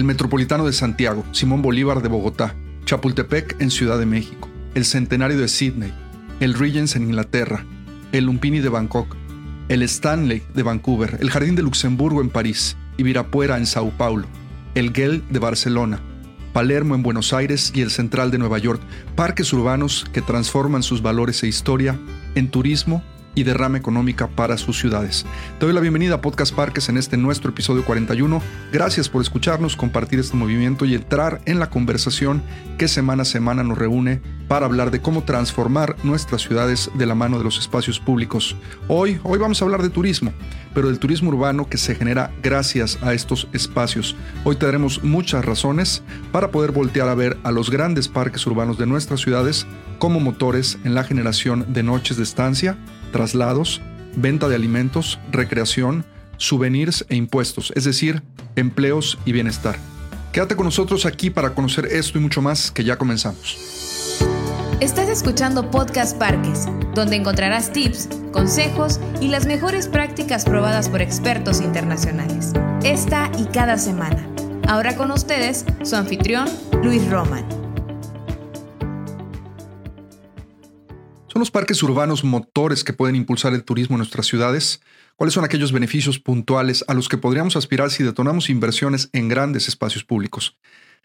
el Metropolitano de Santiago, Simón Bolívar de Bogotá, Chapultepec en Ciudad de México, el Centenario de Sydney, el Regents en Inglaterra, el Lumpini de Bangkok, el Stanley de Vancouver, el Jardín de Luxemburgo en París, Ibirapuera en Sao Paulo, el Gel de Barcelona, Palermo en Buenos Aires y el Central de Nueva York, parques urbanos que transforman sus valores e historia en turismo y derrama económica para sus ciudades. Te doy la bienvenida a Podcast Parques en este nuestro episodio 41. Gracias por escucharnos, compartir este movimiento y entrar en la conversación que semana a semana nos reúne para hablar de cómo transformar nuestras ciudades de la mano de los espacios públicos. Hoy, hoy vamos a hablar de turismo, pero del turismo urbano que se genera gracias a estos espacios. Hoy tendremos muchas razones para poder voltear a ver a los grandes parques urbanos de nuestras ciudades como motores en la generación de noches de estancia, traslados, venta de alimentos, recreación, souvenirs e impuestos, es decir, empleos y bienestar. Quédate con nosotros aquí para conocer esto y mucho más que ya comenzamos. Estás escuchando Podcast Parques, donde encontrarás tips, consejos y las mejores prácticas probadas por expertos internacionales. Esta y cada semana. Ahora con ustedes, su anfitrión, Luis Roman. ¿Son los parques urbanos motores que pueden impulsar el turismo en nuestras ciudades? ¿Cuáles son aquellos beneficios puntuales a los que podríamos aspirar si detonamos inversiones en grandes espacios públicos?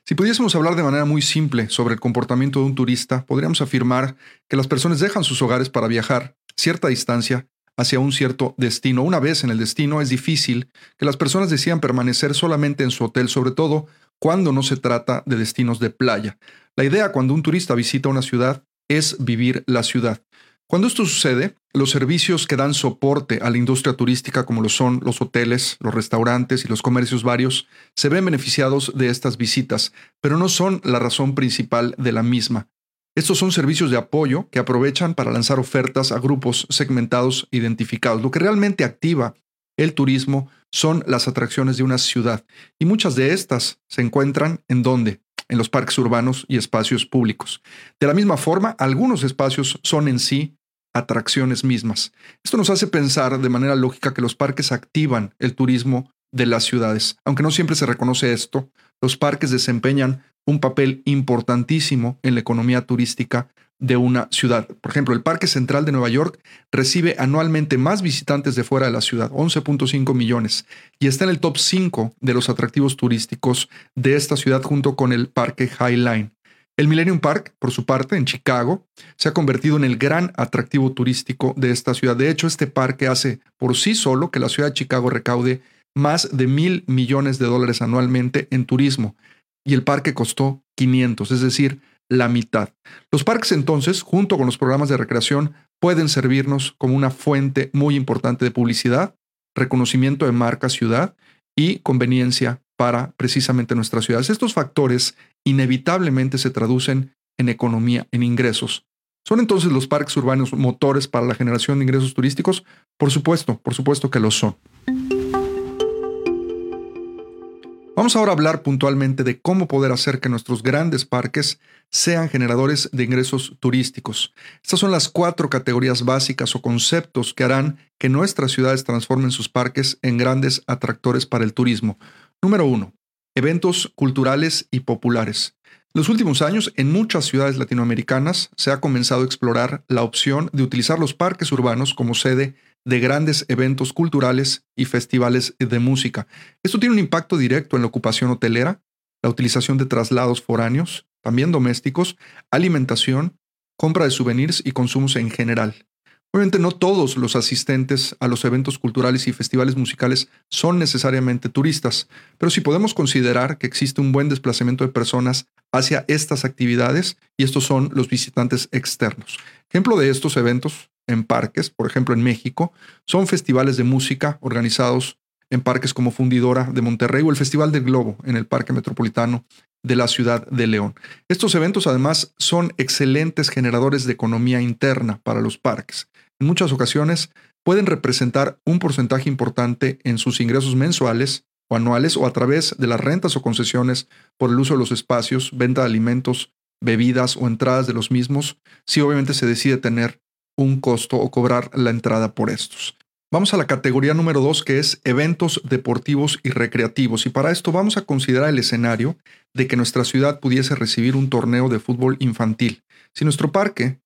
Si pudiésemos hablar de manera muy simple sobre el comportamiento de un turista, podríamos afirmar que las personas dejan sus hogares para viajar cierta distancia hacia un cierto destino. Una vez en el destino es difícil que las personas decidan permanecer solamente en su hotel, sobre todo cuando no se trata de destinos de playa. La idea cuando un turista visita una ciudad es vivir la ciudad. Cuando esto sucede, los servicios que dan soporte a la industria turística, como lo son los hoteles, los restaurantes y los comercios varios, se ven beneficiados de estas visitas, pero no son la razón principal de la misma. Estos son servicios de apoyo que aprovechan para lanzar ofertas a grupos segmentados identificados. Lo que realmente activa el turismo son las atracciones de una ciudad, y muchas de estas se encuentran en dónde? En los parques urbanos y espacios públicos. De la misma forma, algunos espacios son en sí atracciones mismas. Esto nos hace pensar de manera lógica que los parques activan el turismo de las ciudades. Aunque no siempre se reconoce esto, los parques desempeñan un papel importantísimo en la economía turística de una ciudad. Por ejemplo, el Parque Central de Nueva York recibe anualmente más visitantes de fuera de la ciudad, 11.5 millones, y está en el top 5 de los atractivos turísticos de esta ciudad junto con el Parque Highline. El Millennium Park, por su parte, en Chicago, se ha convertido en el gran atractivo turístico de esta ciudad. De hecho, este parque hace por sí solo que la ciudad de Chicago recaude más de mil millones de dólares anualmente en turismo, y el parque costó 500, es decir, la mitad. Los parques entonces, junto con los programas de recreación, pueden servirnos como una fuente muy importante de publicidad, reconocimiento de marca ciudad y conveniencia para precisamente nuestras ciudades. Estos factores inevitablemente se traducen en economía, en ingresos. ¿Son entonces los parques urbanos motores para la generación de ingresos turísticos? Por supuesto, por supuesto que lo son. Vamos ahora a hablar puntualmente de cómo poder hacer que nuestros grandes parques sean generadores de ingresos turísticos. Estas son las cuatro categorías básicas o conceptos que harán que nuestras ciudades transformen sus parques en grandes atractores para el turismo. Número uno, eventos culturales y populares. En los últimos años, en muchas ciudades latinoamericanas se ha comenzado a explorar la opción de utilizar los parques urbanos como sede de grandes eventos culturales y festivales de música. Esto tiene un impacto directo en la ocupación hotelera, la utilización de traslados foráneos, también domésticos, alimentación, compra de souvenirs y consumos en general. Obviamente no todos los asistentes a los eventos culturales y festivales musicales son necesariamente turistas, pero sí podemos considerar que existe un buen desplazamiento de personas hacia estas actividades y estos son los visitantes externos. Ejemplo de estos eventos en parques, por ejemplo en México, son festivales de música organizados en parques como Fundidora de Monterrey o el Festival del Globo en el Parque Metropolitano de la ciudad de León. Estos eventos además son excelentes generadores de economía interna para los parques. En muchas ocasiones pueden representar un porcentaje importante en sus ingresos mensuales o anuales o a través de las rentas o concesiones por el uso de los espacios, venta de alimentos, bebidas o entradas de los mismos, si obviamente se decide tener un costo o cobrar la entrada por estos. Vamos a la categoría número dos, que es eventos deportivos y recreativos. Y para esto vamos a considerar el escenario de que nuestra ciudad pudiese recibir un torneo de fútbol infantil. Si nuestro parque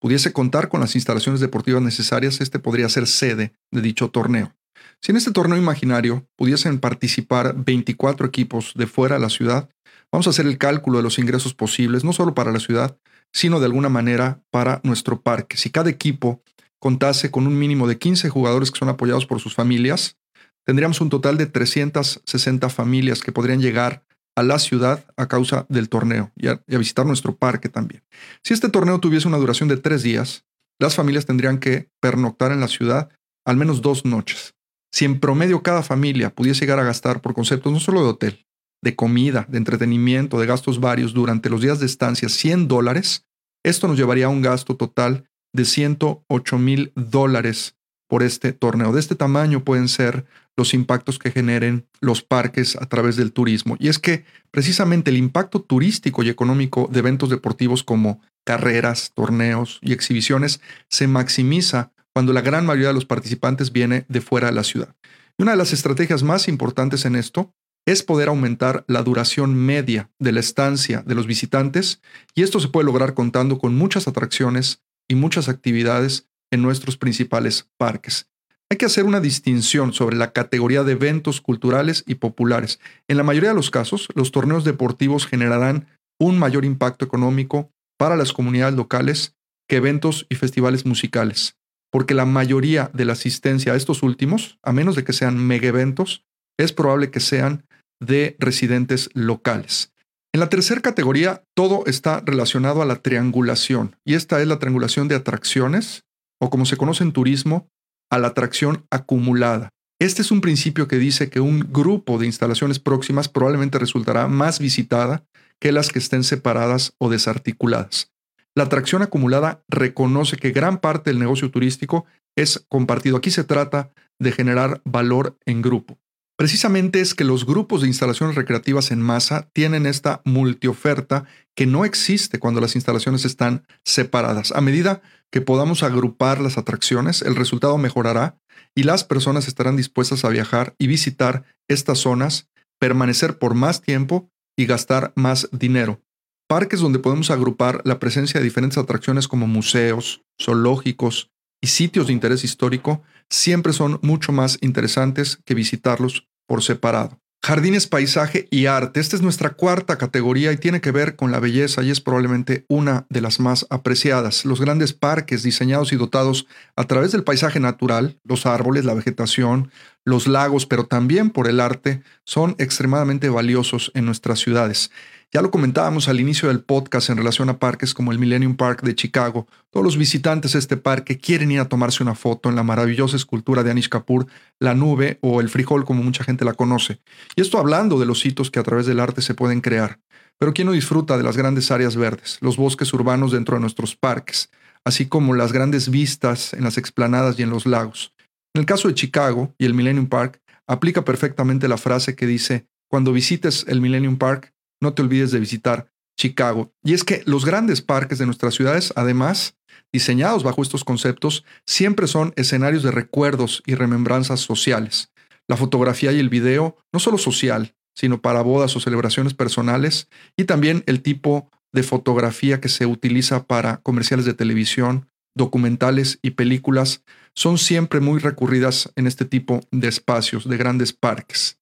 pudiese contar con las instalaciones deportivas necesarias, este podría ser sede de dicho torneo. Si en este torneo imaginario pudiesen participar 24 equipos de fuera de la ciudad, vamos a hacer el cálculo de los ingresos posibles, no solo para la ciudad, sino de alguna manera para nuestro parque. Si cada equipo contase con un mínimo de 15 jugadores que son apoyados por sus familias, tendríamos un total de 360 familias que podrían llegar a la ciudad a causa del torneo y a, visitar nuestro parque también. Si este torneo tuviese una duración de tres días, las familias tendrían que pernoctar en la ciudad al menos dos noches. Si en promedio cada familia pudiese llegar a gastar por conceptos no solo de hotel, de comida, de entretenimiento, de gastos varios durante los días de estancia 100 dólares, esto nos llevaría a un gasto total de 108 mil dólares por este torneo. De este tamaño pueden ser los impactos que generen los parques a través del turismo. Y es que precisamente el impacto turístico y económico de eventos deportivos como carreras, torneos y exhibiciones se maximiza cuando la gran mayoría de los participantes viene de fuera de la ciudad. Y una de las estrategias más importantes en esto es poder aumentar la duración media de la estancia de los visitantes y esto se puede lograr contando con muchas atracciones y muchas actividades en nuestros principales parques. Hay que hacer una distinción sobre la categoría de eventos culturales y populares. En la mayoría de los casos, los torneos deportivos generarán un mayor impacto económico para las comunidades locales que eventos y festivales musicales, porque la mayoría de la asistencia a estos últimos, a menos de que sean mega eventos, es probable que sean de residentes locales. En la tercera categoría, todo está relacionado a la triangulación, y esta es la triangulación de atracciones, o como se conoce en turismo, a la atracción acumulada. Este es un principio que dice que un grupo de instalaciones próximas probablemente resultará más visitada que las que estén separadas o desarticuladas. La atracción acumulada reconoce que gran parte del negocio turístico es compartido. Aquí se trata de generar valor en grupo. Precisamente es que los grupos de instalaciones recreativas en masa tienen esta multioferta que no existe cuando las instalaciones están separadas. A medida que podamos agrupar las atracciones, el resultado mejorará y las personas estarán dispuestas a viajar y visitar estas zonas, permanecer por más tiempo y gastar más dinero. Parques donde podemos agrupar la presencia de diferentes atracciones como museos, zoológicos y sitios de interés histórico siempre son mucho más interesantes que visitarlos por separado. Jardines, paisaje y arte. Esta es nuestra cuarta categoría y tiene que ver con la belleza y es probablemente una de las más apreciadas. Los grandes parques diseñados y dotados a través del paisaje natural, los árboles, la vegetación, los lagos, pero también por el arte, son extremadamente valiosos en nuestras ciudades. Ya lo comentábamos al inicio del podcast en relación a parques como el Millennium Park de Chicago. Todos los visitantes de este parque quieren ir a tomarse una foto en la maravillosa escultura de Anish Kapoor, la nube o el frijol como mucha gente la conoce. Y esto hablando de los hitos que a través del arte se pueden crear. Pero ¿quién no disfruta de las grandes áreas verdes, los bosques urbanos dentro de nuestros parques, así como las grandes vistas en las explanadas y en los lagos? En el caso de Chicago y el Millennium Park, aplica perfectamente la frase que dice, cuando visites el Millennium Park, no te olvides de visitar Chicago. Y es que los grandes parques de nuestras ciudades, además, diseñados bajo estos conceptos, siempre son escenarios de recuerdos y remembranzas sociales. La fotografía y el video, no solo social, sino para bodas o celebraciones personales, y también el tipo de fotografía que se utiliza para comerciales de televisión, documentales y películas, son siempre muy recurridas en este tipo de espacios, de grandes parques.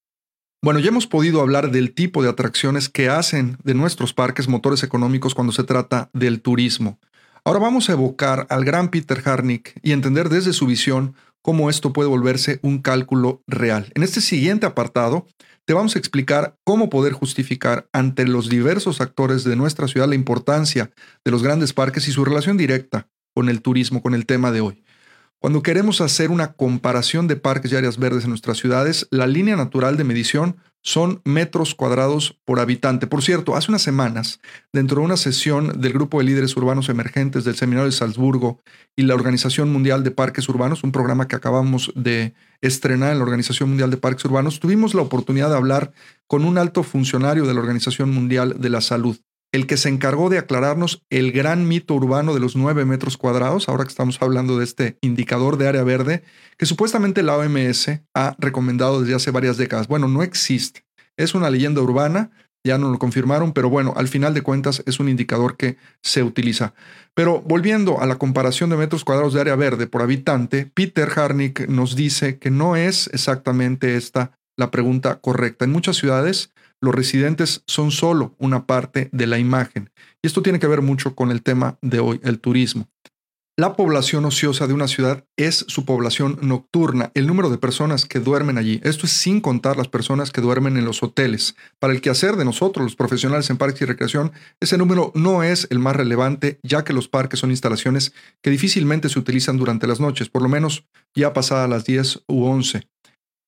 Bueno, ya hemos podido hablar del tipo de atracciones que hacen de nuestros parques motores económicos cuando se trata del turismo. Ahora vamos a evocar al gran Peter Harnick y entender desde su visión cómo esto puede volverse un cálculo real. En este siguiente apartado te vamos a explicar cómo poder justificar ante los diversos actores de nuestra ciudad la importancia de los grandes parques y su relación directa con el turismo, con el tema de hoy. Cuando queremos hacer una comparación de parques y áreas verdes en nuestras ciudades, la línea natural de medición son metros cuadrados por habitante. Por cierto, hace unas semanas, dentro de una sesión del Grupo de Líderes Urbanos Emergentes del Seminario de Salzburgo y la Organización Mundial de Parques Urbanos, un programa que acabamos de estrenar en la Organización Mundial de Parques Urbanos, tuvimos la oportunidad de hablar con un alto funcionario de la Organización Mundial de la Salud. El que se encargó de aclararnos el gran mito urbano de los 9 metros cuadrados, ahora que estamos hablando de este indicador de área verde, que supuestamente la OMS ha recomendado desde hace varias décadas. Bueno, no existe. Es una leyenda urbana, ya no lo confirmaron, pero bueno, al final de cuentas es un indicador que se utiliza. Pero volviendo a la comparación de metros cuadrados de área verde por habitante, Peter Harnick nos dice que no es exactamente esta la pregunta correcta. En muchas ciudades, los residentes son solo una parte de la imagen. Y esto tiene que ver mucho con el tema de hoy, el turismo. La población ociosa de una ciudad es su población nocturna, el número de personas que duermen allí. Esto es sin contar las personas que duermen en los hoteles. Para el quehacer de nosotros, los profesionales en parques y recreación, ese número no es el más relevante, ya que los parques son instalaciones que difícilmente se utilizan durante las noches, por lo menos ya pasadas las 10 u 11.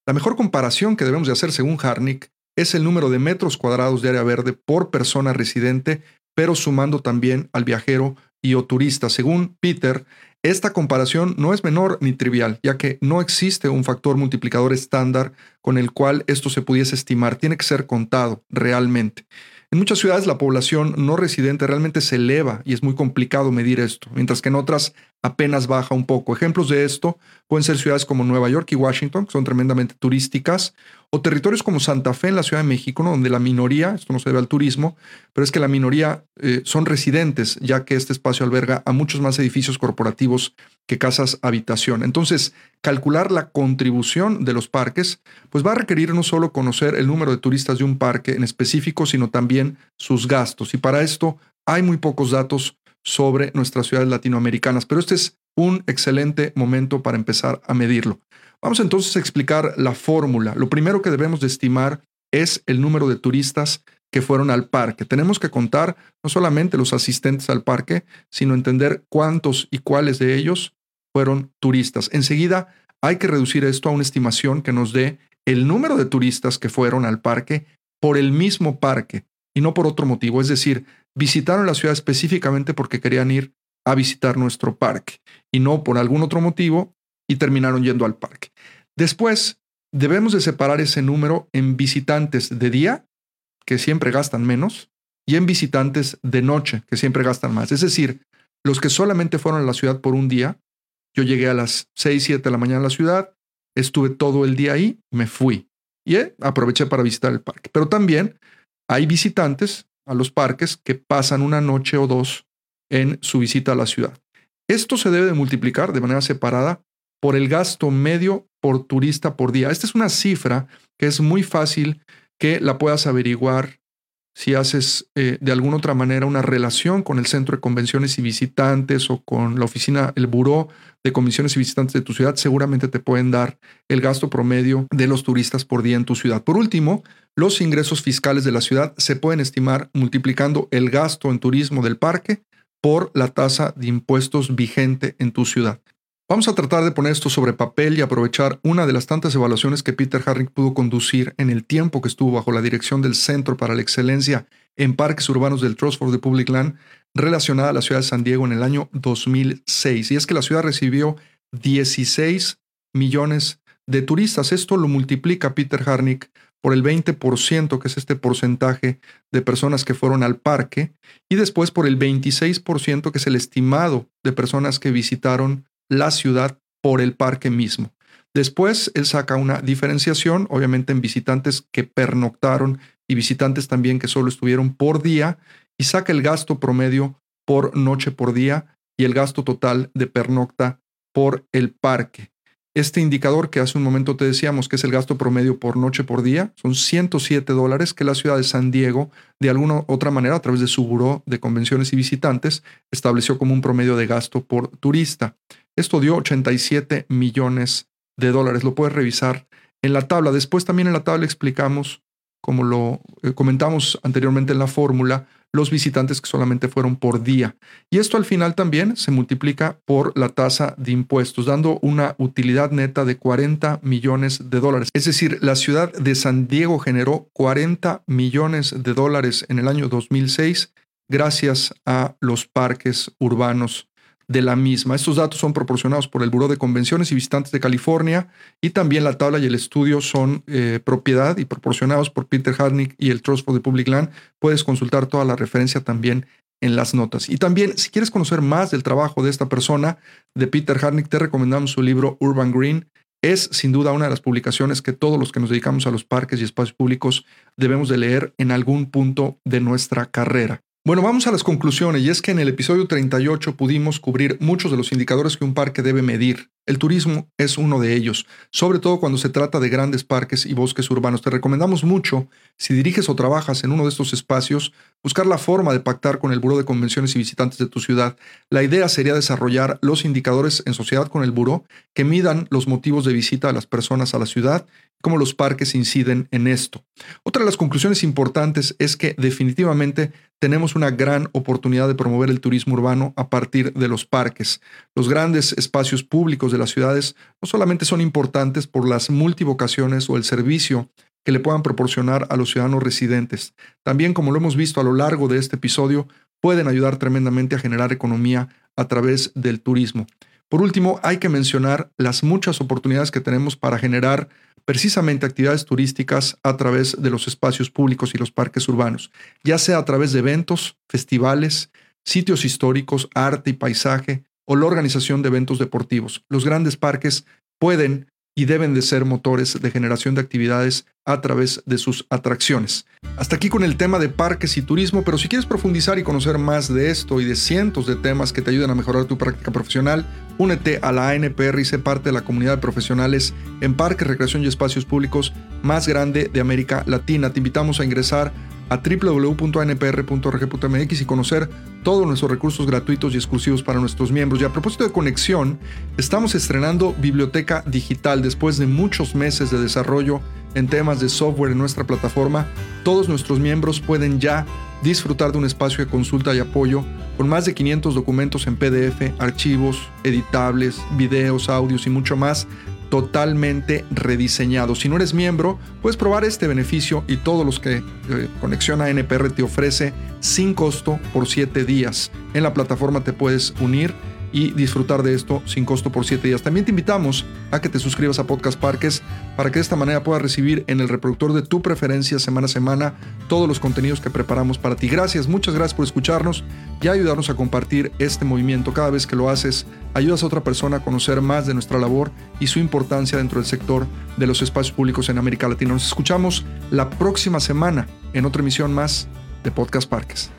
La mejor comparación que debemos de hacer según Harnick es el número de metros cuadrados de área verde por persona residente, pero sumando también al viajero y o turista. Según Peter, esta comparación no es menor ni trivial, ya que no existe un factor multiplicador estándar con el cual esto se pudiese estimar, tiene que ser contado realmente. En muchas ciudades la población no residente realmente se eleva y es muy complicado medir esto, mientras que en otras apenas baja un poco. Ejemplos de esto pueden ser ciudades como Nueva York y Washington, que son tremendamente turísticas, o territorios como Santa Fe en la Ciudad de México, donde la minoría, esto no se debe al turismo, pero es que la minoría eh, son residentes, ya que este espacio alberga a muchos más edificios corporativos que casas habitación. Entonces, calcular la contribución de los parques, pues va a requerir no solo conocer el número de turistas de un parque en específico, sino también sus gastos. Y para esto hay muy pocos datos sobre nuestras ciudades latinoamericanas, pero este es un excelente momento para empezar a medirlo. Vamos entonces a explicar la fórmula. Lo primero que debemos de estimar es el número de turistas que fueron al parque. Tenemos que contar no solamente los asistentes al parque, sino entender cuántos y cuáles de ellos fueron turistas. Enseguida hay que reducir esto a una estimación que nos dé el número de turistas que fueron al parque por el mismo parque y no por otro motivo. Es decir, visitaron la ciudad específicamente porque querían ir a visitar nuestro parque y no por algún otro motivo y terminaron yendo al parque. Después, debemos de separar ese número en visitantes de día, que siempre gastan menos, y en visitantes de noche, que siempre gastan más. Es decir, los que solamente fueron a la ciudad por un día, yo llegué a las 6, 7 de la mañana a la ciudad, estuve todo el día ahí, me fui y eh, aproveché para visitar el parque. Pero también hay visitantes a los parques que pasan una noche o dos en su visita a la ciudad. Esto se debe de multiplicar de manera separada por el gasto medio por turista por día. Esta es una cifra que es muy fácil que la puedas averiguar si haces eh, de alguna otra manera una relación con el centro de convenciones y visitantes o con la oficina, el buró de convenciones y visitantes de tu ciudad, seguramente te pueden dar el gasto promedio de los turistas por día en tu ciudad. Por último, los ingresos fiscales de la ciudad se pueden estimar multiplicando el gasto en turismo del parque por la tasa de impuestos vigente en tu ciudad. Vamos a tratar de poner esto sobre papel y aprovechar una de las tantas evaluaciones que Peter Harrick pudo conducir en el tiempo que estuvo bajo la dirección del Centro para la Excelencia en Parques Urbanos del Trust for the Public Land relacionada a la ciudad de San Diego en el año 2006. Y es que la ciudad recibió 16 millones de turistas. Esto lo multiplica Peter Harnick por el 20%, que es este porcentaje de personas que fueron al parque, y después por el 26%, que es el estimado de personas que visitaron la ciudad por el parque mismo. Después él saca una diferenciación, obviamente en visitantes que pernoctaron y visitantes también que solo estuvieron por día, y saca el gasto promedio por noche por día y el gasto total de pernocta por el parque. Este indicador que hace un momento te decíamos que es el gasto promedio por noche por día, son 107 dólares que la ciudad de San Diego, de alguna otra manera, a través de su buró de convenciones y visitantes, estableció como un promedio de gasto por turista. Esto dio 87 millones de dólares. Lo puedes revisar en la tabla. Después también en la tabla explicamos, como lo eh, comentamos anteriormente en la fórmula, los visitantes que solamente fueron por día. Y esto al final también se multiplica por la tasa de impuestos, dando una utilidad neta de 40 millones de dólares. Es decir, la ciudad de San Diego generó 40 millones de dólares en el año 2006 gracias a los parques urbanos de la misma. Estos datos son proporcionados por el Buró de Convenciones y Visitantes de California y también la tabla y el estudio son eh, propiedad y proporcionados por Peter Harnick y el Trust for the Public Land. Puedes consultar toda la referencia también en las notas. Y también, si quieres conocer más del trabajo de esta persona, de Peter Harnick, te recomendamos su libro Urban Green. Es sin duda una de las publicaciones que todos los que nos dedicamos a los parques y espacios públicos debemos de leer en algún punto de nuestra carrera. Bueno, vamos a las conclusiones y es que en el episodio 38 pudimos cubrir muchos de los indicadores que un parque debe medir. El turismo es uno de ellos, sobre todo cuando se trata de grandes parques y bosques urbanos. Te recomendamos mucho, si diriges o trabajas en uno de estos espacios, buscar la forma de pactar con el Buró de Convenciones y Visitantes de tu ciudad. La idea sería desarrollar los indicadores en sociedad con el Buró que midan los motivos de visita de las personas a la ciudad cómo los parques inciden en esto. Otra de las conclusiones importantes es que definitivamente tenemos una gran oportunidad de promover el turismo urbano a partir de los parques. Los grandes espacios públicos de las ciudades no solamente son importantes por las multivocaciones o el servicio que le puedan proporcionar a los ciudadanos residentes, también como lo hemos visto a lo largo de este episodio, pueden ayudar tremendamente a generar economía a través del turismo. Por último, hay que mencionar las muchas oportunidades que tenemos para generar precisamente actividades turísticas a través de los espacios públicos y los parques urbanos, ya sea a través de eventos, festivales, sitios históricos, arte y paisaje o la organización de eventos deportivos. Los grandes parques pueden y deben de ser motores de generación de actividades a través de sus atracciones. Hasta aquí con el tema de parques y turismo, pero si quieres profundizar y conocer más de esto y de cientos de temas que te ayuden a mejorar tu práctica profesional, únete a la ANPR y sé parte de la comunidad de profesionales en parques, recreación y espacios públicos más grande de América Latina. Te invitamos a ingresar a www.npr.org.mx y conocer todos nuestros recursos gratuitos y exclusivos para nuestros miembros. Y a propósito de conexión, estamos estrenando Biblioteca Digital después de muchos meses de desarrollo en temas de software en nuestra plataforma. Todos nuestros miembros pueden ya disfrutar de un espacio de consulta y apoyo con más de 500 documentos en PDF, archivos, editables, videos, audios y mucho más totalmente rediseñado. Si no eres miembro, puedes probar este beneficio y todos los que eh, Conexión a NPR te ofrece sin costo por 7 días. En la plataforma te puedes unir y disfrutar de esto sin costo por 7 días. También te invitamos a que te suscribas a Podcast Parques para que de esta manera puedas recibir en el reproductor de tu preferencia semana a semana todos los contenidos que preparamos para ti. Gracias, muchas gracias por escucharnos y ayudarnos a compartir este movimiento. Cada vez que lo haces, ayudas a otra persona a conocer más de nuestra labor y su importancia dentro del sector de los espacios públicos en América Latina. Nos escuchamos la próxima semana en otra emisión más de Podcast Parques.